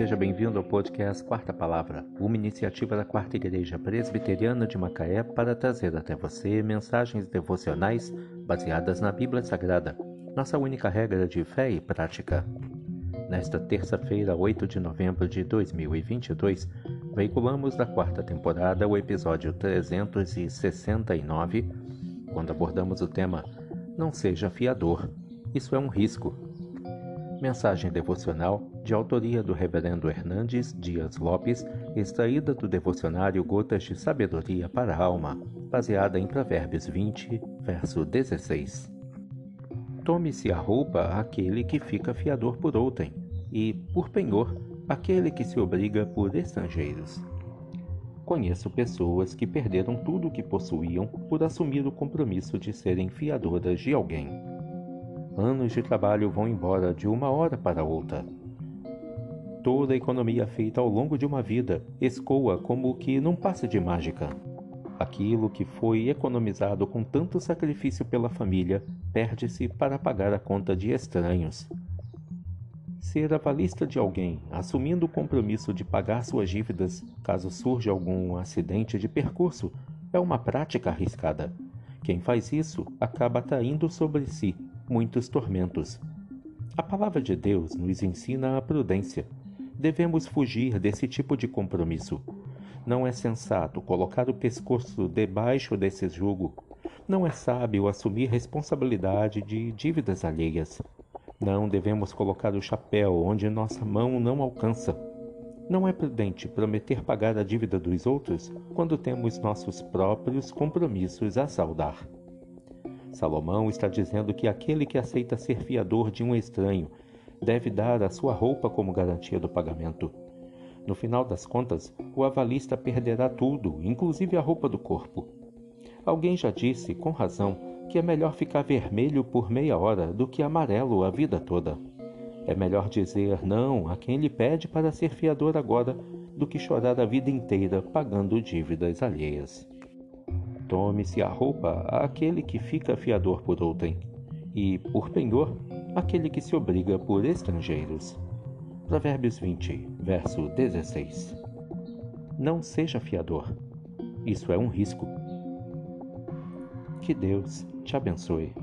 seja bem-vindo ao podcast Quarta Palavra, uma iniciativa da Quarta Igreja Presbiteriana de Macaé para trazer até você mensagens devocionais baseadas na Bíblia Sagrada, nossa única regra de fé e prática. Nesta terça-feira, 8 de novembro de 2022, veiculamos da quarta temporada o episódio 369, quando abordamos o tema Não seja fiador, isso é um risco. Mensagem devocional de autoria do Reverendo Hernandes Dias Lopes, extraída do devocionário Gotas de Sabedoria para a Alma, baseada em Provérbios 20, verso 16. Tome-se a roupa aquele que fica fiador por outrem, e, por penhor, aquele que se obriga por estrangeiros. Conheço pessoas que perderam tudo o que possuíam por assumir o compromisso de serem fiadoras de alguém. Anos de trabalho vão embora de uma hora para outra. Toda a economia feita ao longo de uma vida escoa como que num passe de mágica. Aquilo que foi economizado com tanto sacrifício pela família perde-se para pagar a conta de estranhos. Ser avalista de alguém, assumindo o compromisso de pagar suas dívidas caso surja algum acidente de percurso, é uma prática arriscada. Quem faz isso acaba atraindo sobre si muitos tormentos. A palavra de Deus nos ensina a prudência. Devemos fugir desse tipo de compromisso. Não é sensato colocar o pescoço debaixo desse jugo. Não é sábio assumir responsabilidade de dívidas alheias. Não devemos colocar o chapéu onde nossa mão não alcança. Não é prudente prometer pagar a dívida dos outros quando temos nossos próprios compromissos a saldar. Salomão está dizendo que aquele que aceita ser fiador de um estranho deve dar a sua roupa como garantia do pagamento. No final das contas, o avalista perderá tudo, inclusive a roupa do corpo. Alguém já disse, com razão, que é melhor ficar vermelho por meia hora do que amarelo a vida toda. É melhor dizer não a quem lhe pede para ser fiador agora do que chorar a vida inteira pagando dívidas alheias. Tome-se a roupa àquele que fica fiador por outrem, e, por penhor, aquele que se obriga por estrangeiros. Provérbios 20, verso 16. Não seja fiador. Isso é um risco. Que Deus te abençoe.